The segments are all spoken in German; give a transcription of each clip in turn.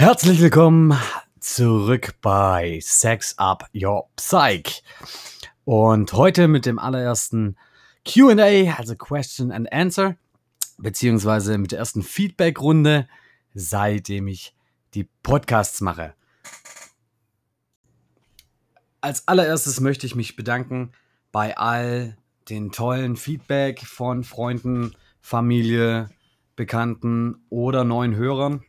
Herzlich willkommen zurück bei Sex Up Your Psych. Und heute mit dem allerersten QA, also Question and Answer, beziehungsweise mit der ersten Feedback-Runde, seitdem ich die Podcasts mache. Als allererstes möchte ich mich bedanken bei all den tollen Feedback von Freunden, Familie, Bekannten oder neuen Hörern.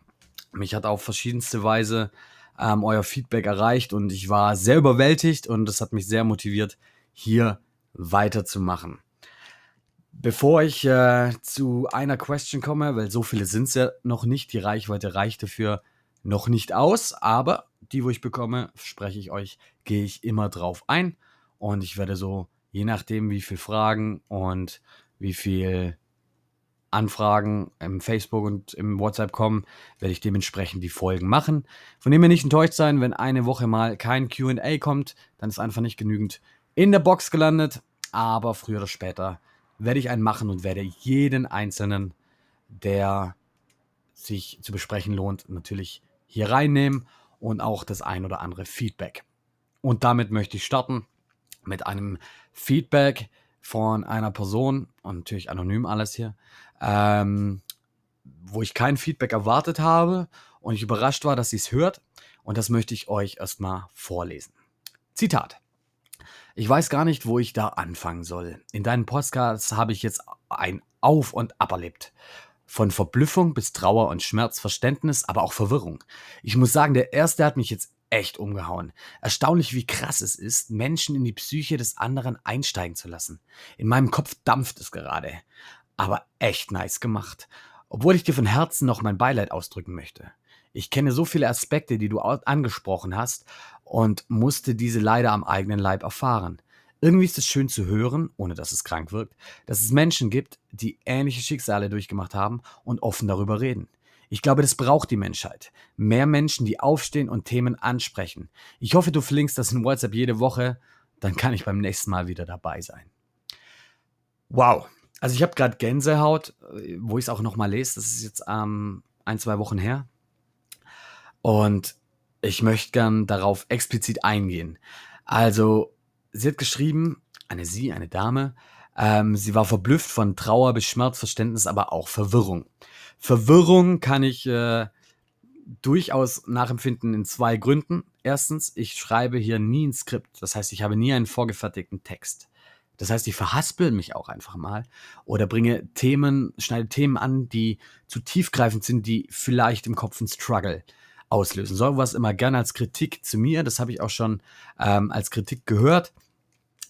Mich hat auf verschiedenste Weise ähm, euer Feedback erreicht und ich war sehr überwältigt und das hat mich sehr motiviert, hier weiterzumachen. Bevor ich äh, zu einer Question komme, weil so viele sind es ja noch nicht, die Reichweite reicht dafür noch nicht aus, aber die, wo ich bekomme, spreche ich euch, gehe ich immer drauf ein und ich werde so, je nachdem, wie viel Fragen und wie viel Anfragen im Facebook und im WhatsApp kommen, werde ich dementsprechend die Folgen machen. Von dem ihr nicht enttäuscht sein, wenn eine Woche mal kein QA kommt, dann ist einfach nicht genügend in der Box gelandet. Aber früher oder später werde ich einen machen und werde jeden einzelnen, der sich zu besprechen lohnt, natürlich hier reinnehmen und auch das ein oder andere Feedback. Und damit möchte ich starten mit einem Feedback von einer Person und natürlich anonym alles hier, ähm, wo ich kein Feedback erwartet habe und ich überrascht war, dass sie es hört. Und das möchte ich euch erstmal vorlesen. Zitat. Ich weiß gar nicht, wo ich da anfangen soll. In deinen Podcasts habe ich jetzt ein Auf und Ab erlebt. Von Verblüffung bis Trauer und Schmerz, Verständnis, aber auch Verwirrung. Ich muss sagen, der erste hat mich jetzt echt umgehauen. Erstaunlich, wie krass es ist, Menschen in die Psyche des anderen einsteigen zu lassen. In meinem Kopf dampft es gerade aber echt nice gemacht. Obwohl ich dir von Herzen noch mein Beileid ausdrücken möchte. Ich kenne so viele Aspekte, die du angesprochen hast und musste diese leider am eigenen Leib erfahren. Irgendwie ist es schön zu hören, ohne dass es krank wirkt, dass es Menschen gibt, die ähnliche Schicksale durchgemacht haben und offen darüber reden. Ich glaube, das braucht die Menschheit. Mehr Menschen, die aufstehen und Themen ansprechen. Ich hoffe, du verlinkst das in WhatsApp jede Woche, dann kann ich beim nächsten Mal wieder dabei sein. Wow, also ich habe gerade Gänsehaut, wo ich es auch noch mal lese. Das ist jetzt ähm, ein, zwei Wochen her. Und ich möchte gern darauf explizit eingehen. Also, sie hat geschrieben, eine sie, eine Dame, ähm, sie war verblüfft von Trauer bis Schmerzverständnis, aber auch Verwirrung. Verwirrung kann ich äh, durchaus nachempfinden in zwei Gründen. Erstens, ich schreibe hier nie ein Skript. Das heißt, ich habe nie einen vorgefertigten Text. Das heißt, ich verhaspel mich auch einfach mal oder bringe Themen, schneide Themen an, die zu tiefgreifend sind, die vielleicht im Kopf einen Struggle auslösen. So was immer gerne als Kritik zu mir. Das habe ich auch schon ähm, als Kritik gehört.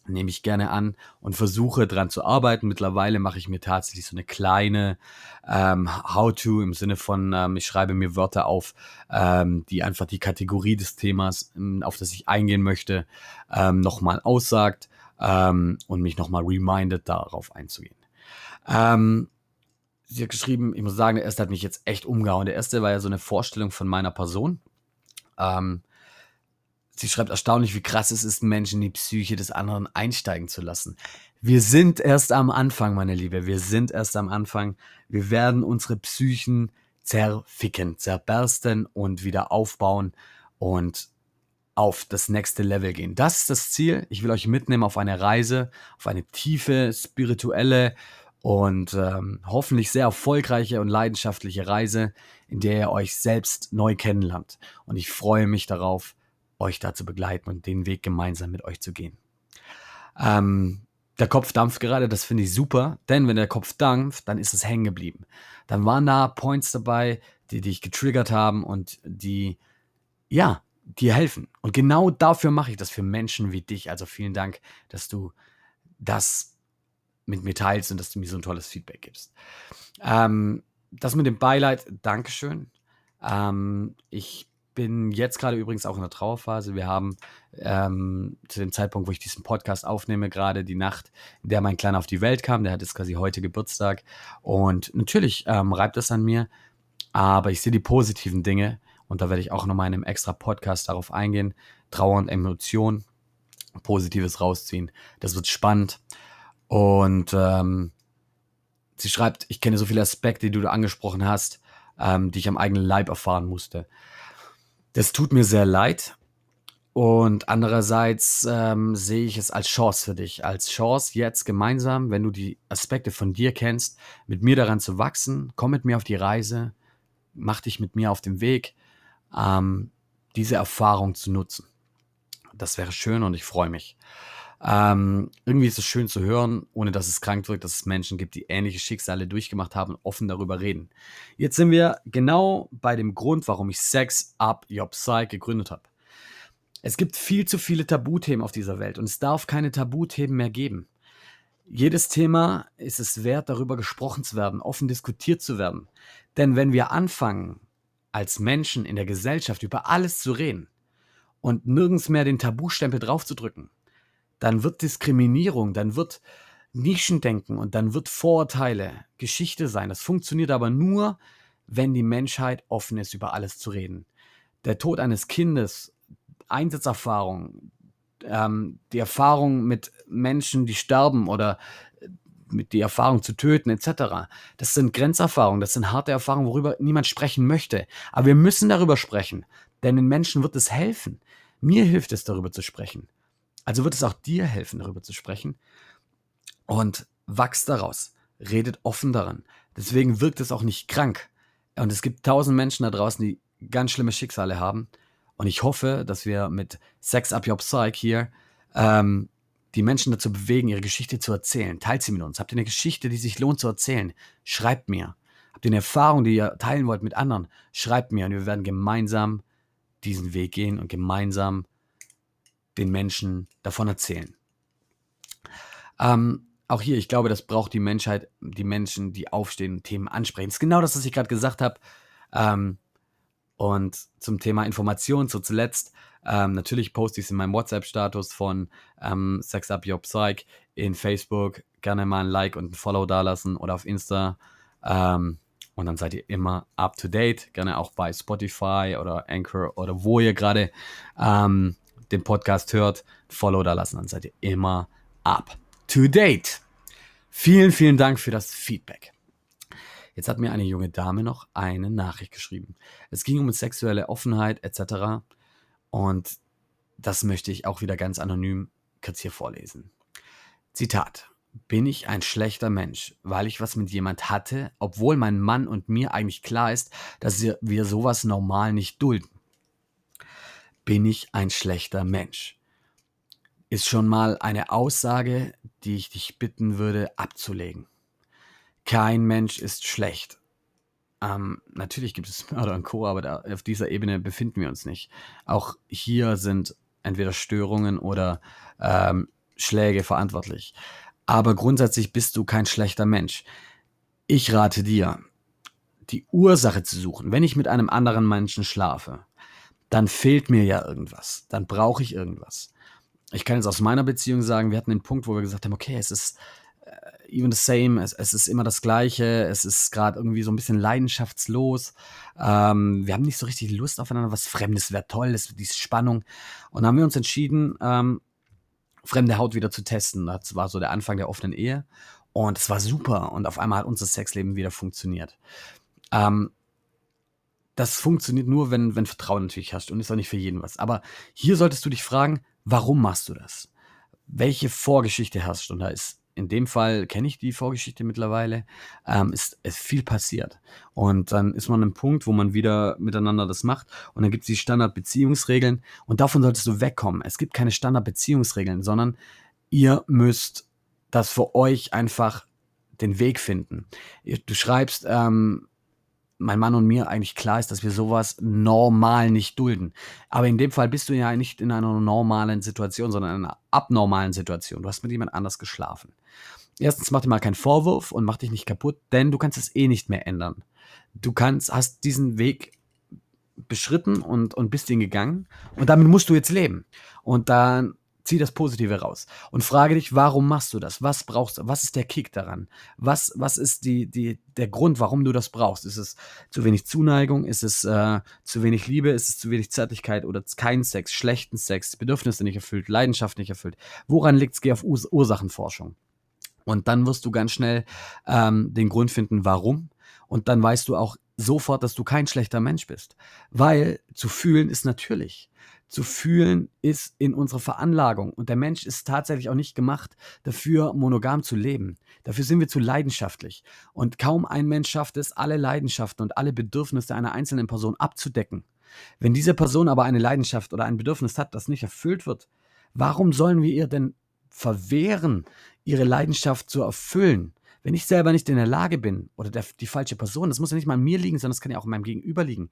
Nehme ich gerne an und versuche dran zu arbeiten. Mittlerweile mache ich mir tatsächlich so eine kleine ähm, How-to im Sinne von, ähm, ich schreibe mir Wörter auf, ähm, die einfach die Kategorie des Themas, ähm, auf das ich eingehen möchte, ähm, nochmal aussagt ähm, und mich nochmal remindet, darauf einzugehen. Ähm, sie hat geschrieben, ich muss sagen, der erste hat mich jetzt echt umgehauen. Der erste war ja so eine Vorstellung von meiner Person. Ähm, sie schreibt erstaunlich, wie krass es ist, Menschen in die Psyche des anderen einsteigen zu lassen. Wir sind erst am Anfang, meine Liebe. Wir sind erst am Anfang. Wir werden unsere Psychen zerficken, zerbersten und wieder aufbauen. Und auf das nächste Level gehen. Das ist das Ziel. Ich will euch mitnehmen auf eine Reise, auf eine tiefe, spirituelle und ähm, hoffentlich sehr erfolgreiche und leidenschaftliche Reise, in der ihr euch selbst neu kennenlernt. Und ich freue mich darauf, euch da zu begleiten und den Weg gemeinsam mit euch zu gehen. Ähm, der Kopf dampft gerade, das finde ich super, denn wenn der Kopf dampft, dann ist es hängen geblieben. Dann waren da Points dabei, die dich getriggert haben und die, ja, dir helfen. Und genau dafür mache ich das für Menschen wie dich. Also vielen Dank, dass du das mit mir teilst und dass du mir so ein tolles Feedback gibst. Ähm, das mit dem Beileid, Dankeschön. Ähm, ich bin jetzt gerade übrigens auch in der Trauerphase. Wir haben ähm, zu dem Zeitpunkt, wo ich diesen Podcast aufnehme, gerade die Nacht, in der mein Kleiner auf die Welt kam. Der hat jetzt quasi heute Geburtstag. Und natürlich ähm, reibt das an mir. Aber ich sehe die positiven Dinge und da werde ich auch nochmal in einem extra Podcast darauf eingehen. Trauer und Emotion, Positives rausziehen. Das wird spannend. Und ähm, sie schreibt, ich kenne so viele Aspekte, die du angesprochen hast, ähm, die ich am eigenen Leib erfahren musste. Das tut mir sehr leid. Und andererseits ähm, sehe ich es als Chance für dich. Als Chance jetzt gemeinsam, wenn du die Aspekte von dir kennst, mit mir daran zu wachsen. Komm mit mir auf die Reise. Mach dich mit mir auf den Weg, ähm, diese Erfahrung zu nutzen. Das wäre schön und ich freue mich. Ähm, irgendwie ist es schön zu hören, ohne dass es krank wirkt, dass es Menschen gibt, die ähnliche Schicksale durchgemacht haben und offen darüber reden. Jetzt sind wir genau bei dem Grund, warum ich Sex Up Your Psyche gegründet habe. Es gibt viel zu viele Tabuthemen auf dieser Welt und es darf keine Tabuthemen mehr geben. Jedes Thema ist es wert, darüber gesprochen zu werden, offen diskutiert zu werden. Denn wenn wir anfangen, als Menschen in der Gesellschaft über alles zu reden und nirgends mehr den Tabustempel draufzudrücken, dann wird Diskriminierung, dann wird Nischendenken und dann wird Vorurteile Geschichte sein. Das funktioniert aber nur, wenn die Menschheit offen ist, über alles zu reden. Der Tod eines Kindes, Einsatzerfahrung, ähm, die Erfahrung mit Menschen, die sterben oder mit die Erfahrung zu töten etc. Das sind Grenzerfahrungen, das sind harte Erfahrungen, worüber niemand sprechen möchte. Aber wir müssen darüber sprechen, denn den Menschen wird es helfen. Mir hilft es, darüber zu sprechen. Also wird es auch dir helfen, darüber zu sprechen. Und wachst daraus. Redet offen daran. Deswegen wirkt es auch nicht krank. Und es gibt tausend Menschen da draußen, die ganz schlimme Schicksale haben. Und ich hoffe, dass wir mit Sex Up Your Psyche hier ähm, die Menschen dazu bewegen, ihre Geschichte zu erzählen. Teilt sie mit uns. Habt ihr eine Geschichte, die sich lohnt zu erzählen? Schreibt mir. Habt ihr eine Erfahrung, die ihr teilen wollt mit anderen? Schreibt mir und wir werden gemeinsam diesen Weg gehen und gemeinsam den Menschen davon erzählen. Ähm, auch hier, ich glaube, das braucht die Menschheit, die Menschen, die aufstehen und Themen ansprechen. Das ist genau das, was ich gerade gesagt habe. Ähm, und zum Thema Information, so zuletzt, ähm, natürlich poste ich es in meinem WhatsApp-Status von ähm, Sex Up Your Psych in Facebook. Gerne mal ein Like und ein Follow dalassen oder auf Insta. Ähm, und dann seid ihr immer up to date. Gerne auch bei Spotify oder Anchor oder wo ihr gerade ähm, den Podcast hört, Follow da lassen, dann seid ihr immer up to date. Vielen, vielen Dank für das Feedback. Jetzt hat mir eine junge Dame noch eine Nachricht geschrieben. Es ging um sexuelle Offenheit etc. Und das möchte ich auch wieder ganz anonym kurz hier vorlesen. Zitat. Bin ich ein schlechter Mensch, weil ich was mit jemand hatte, obwohl mein Mann und mir eigentlich klar ist, dass wir sowas normal nicht dulden? bin ich ein schlechter Mensch? Ist schon mal eine Aussage, die ich dich bitten würde abzulegen. Kein Mensch ist schlecht. Ähm, natürlich gibt es Mörder und Co., aber da, auf dieser Ebene befinden wir uns nicht. Auch hier sind entweder Störungen oder ähm, Schläge verantwortlich. Aber grundsätzlich bist du kein schlechter Mensch. Ich rate dir, die Ursache zu suchen, wenn ich mit einem anderen Menschen schlafe dann fehlt mir ja irgendwas. Dann brauche ich irgendwas. Ich kann jetzt aus meiner Beziehung sagen, wir hatten den Punkt, wo wir gesagt haben, okay, es ist even the same, es, es ist immer das Gleiche, es ist gerade irgendwie so ein bisschen leidenschaftslos. Ähm, wir haben nicht so richtig Lust aufeinander, was Fremdes wäre toll, das, diese Spannung. Und dann haben wir uns entschieden, ähm, fremde Haut wieder zu testen. Das war so der Anfang der offenen Ehe. Und es war super. Und auf einmal hat unser Sexleben wieder funktioniert. Ähm, das funktioniert nur, wenn, wenn Vertrauen natürlich hast und ist auch nicht für jeden was. Aber hier solltest du dich fragen, warum machst du das? Welche Vorgeschichte hast du? Und da ist in dem Fall kenne ich die Vorgeschichte mittlerweile, ähm, ist, ist viel passiert. Und dann ist man an einem Punkt, wo man wieder miteinander das macht und dann gibt es die Standardbeziehungsregeln und davon solltest du wegkommen. Es gibt keine Standardbeziehungsregeln, sondern ihr müsst das für euch einfach den Weg finden. Du schreibst, ähm, mein Mann und mir eigentlich klar ist, dass wir sowas normal nicht dulden. Aber in dem Fall bist du ja nicht in einer normalen Situation, sondern in einer abnormalen Situation. Du hast mit jemand anders geschlafen. Erstens mach dir mal keinen Vorwurf und mach dich nicht kaputt, denn du kannst es eh nicht mehr ändern. Du kannst, hast diesen Weg beschritten und, und bist ihn gegangen und damit musst du jetzt leben. Und dann Zieh das Positive raus und frage dich, warum machst du das? Was brauchst du? Was ist der Kick daran? Was, was ist die, die, der Grund, warum du das brauchst? Ist es zu wenig Zuneigung? Ist es äh, zu wenig Liebe? Ist es zu wenig Zärtlichkeit oder kein Sex, schlechten Sex, Bedürfnisse nicht erfüllt, Leidenschaft nicht erfüllt? Woran liegt es? Geh auf Urs Ursachenforschung. Und dann wirst du ganz schnell ähm, den Grund finden, warum. Und dann weißt du auch, sofort, dass du kein schlechter Mensch bist. Weil zu fühlen ist natürlich. Zu fühlen ist in unserer Veranlagung. Und der Mensch ist tatsächlich auch nicht gemacht, dafür monogam zu leben. Dafür sind wir zu leidenschaftlich. Und kaum ein Mensch schafft es, alle Leidenschaften und alle Bedürfnisse einer einzelnen Person abzudecken. Wenn diese Person aber eine Leidenschaft oder ein Bedürfnis hat, das nicht erfüllt wird, warum sollen wir ihr denn verwehren, ihre Leidenschaft zu erfüllen? Wenn ich selber nicht in der Lage bin oder der, die falsche Person, das muss ja nicht mal an mir liegen, sondern das kann ja auch in meinem Gegenüber liegen,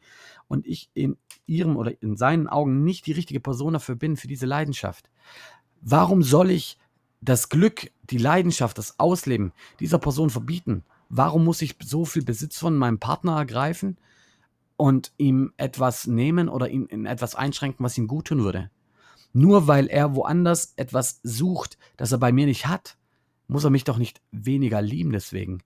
und ich in ihrem oder in seinen Augen nicht die richtige Person dafür bin, für diese Leidenschaft, warum soll ich das Glück, die Leidenschaft, das Ausleben dieser Person verbieten? Warum muss ich so viel Besitz von meinem Partner ergreifen und ihm etwas nehmen oder ihn in etwas einschränken, was ihm gut tun würde? Nur weil er woanders etwas sucht, das er bei mir nicht hat, muss er mich doch nicht weniger lieben deswegen.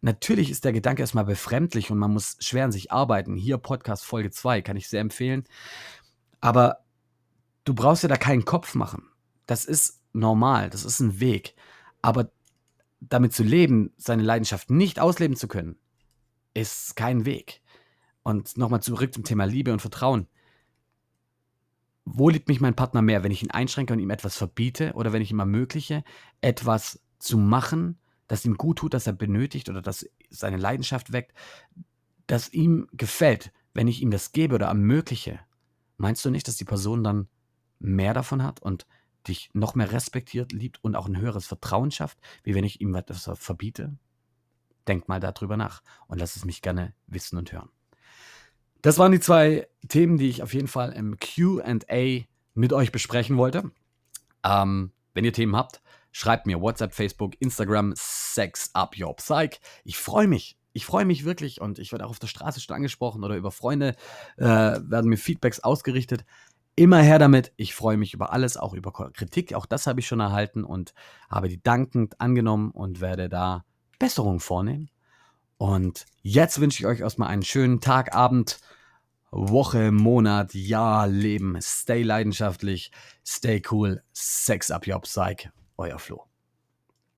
Natürlich ist der Gedanke erstmal befremdlich und man muss schwer an sich arbeiten. Hier Podcast Folge 2 kann ich sehr empfehlen. Aber du brauchst ja da keinen Kopf machen. Das ist normal, das ist ein Weg. Aber damit zu leben, seine Leidenschaft nicht ausleben zu können, ist kein Weg. Und nochmal zurück zum Thema Liebe und Vertrauen. Wo liebt mich mein Partner mehr, wenn ich ihn einschränke und ihm etwas verbiete oder wenn ich ihm ermögliche, etwas zu machen, das ihm gut tut, das er benötigt oder das seine Leidenschaft weckt, das ihm gefällt, wenn ich ihm das gebe oder ermögliche, meinst du nicht, dass die Person dann mehr davon hat und dich noch mehr respektiert, liebt und auch ein höheres Vertrauen schafft, wie wenn ich ihm etwas verbiete? Denk mal darüber nach und lass es mich gerne wissen und hören. Das waren die zwei Themen, die ich auf jeden Fall im QA mit euch besprechen wollte. Ähm, wenn ihr Themen habt, Schreibt mir WhatsApp, Facebook, Instagram, Sex Up Your Psych. Ich freue mich. Ich freue mich wirklich und ich werde auch auf der Straße schon angesprochen oder über Freunde äh, werden mir Feedbacks ausgerichtet. Immer her damit. Ich freue mich über alles, auch über Kritik. Auch das habe ich schon erhalten und habe die dankend angenommen und werde da Besserungen vornehmen. Und jetzt wünsche ich euch erstmal einen schönen Tag, Abend, Woche, Monat, Jahr, Leben. Stay leidenschaftlich, stay cool, Sex up your psych. Euer Flo.